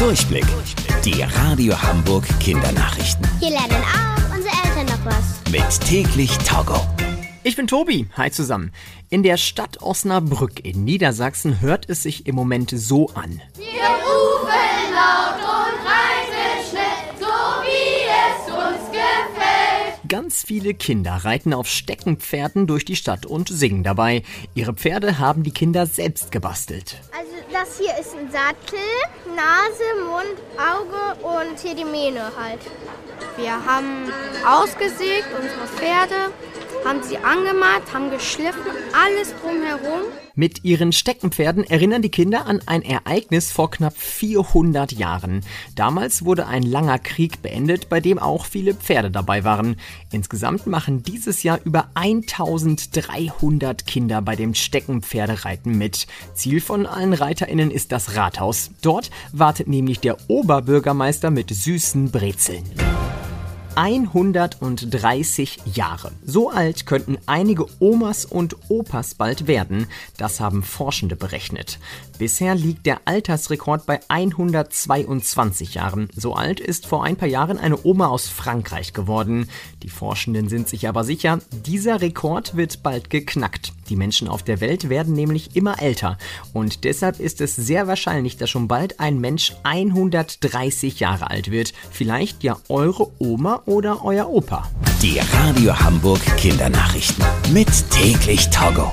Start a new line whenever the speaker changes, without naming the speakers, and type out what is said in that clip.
Durchblick. Die Radio Hamburg Kindernachrichten.
Hier lernen auch unsere Eltern noch was.
Mit täglich Togo.
Ich bin Tobi. Hi zusammen. In der Stadt Osnabrück in Niedersachsen hört es sich im Moment so an.
Wir rufen laut und reiten schnell, so wie es uns gefällt.
Ganz viele Kinder reiten auf Steckenpferden durch die Stadt und singen dabei. Ihre Pferde haben die Kinder selbst gebastelt.
Das hier ist ein Sattel, Nase, Mund, Auge und hier die Mähne halt.
Wir haben ausgesägt unsere Pferde, haben sie angemalt, haben geschliffen, alles drumherum.
Mit ihren Steckenpferden erinnern die Kinder an ein Ereignis vor knapp 400 Jahren. Damals wurde ein langer Krieg beendet, bei dem auch viele Pferde dabei waren. Insgesamt machen dieses Jahr über 1300 Kinder bei dem Steckenpferdereiten mit. Ziel von allen ReiterInnen ist das Rathaus. Dort wartet nämlich der Oberbürgermeister mit süßen Brezeln. 130 Jahre. So alt könnten einige Omas und Opas bald werden. Das haben Forschende berechnet. Bisher liegt der Altersrekord bei 122 Jahren. So alt ist vor ein paar Jahren eine Oma aus Frankreich geworden. Die Forschenden sind sich aber sicher, dieser Rekord wird bald geknackt. Die Menschen auf der Welt werden nämlich immer älter. Und deshalb ist es sehr wahrscheinlich, dass schon bald ein Mensch 130 Jahre alt wird. Vielleicht ja eure Oder euer Opa.
Die Radio Hamburg Kindernachrichten. Mit täglich Togo.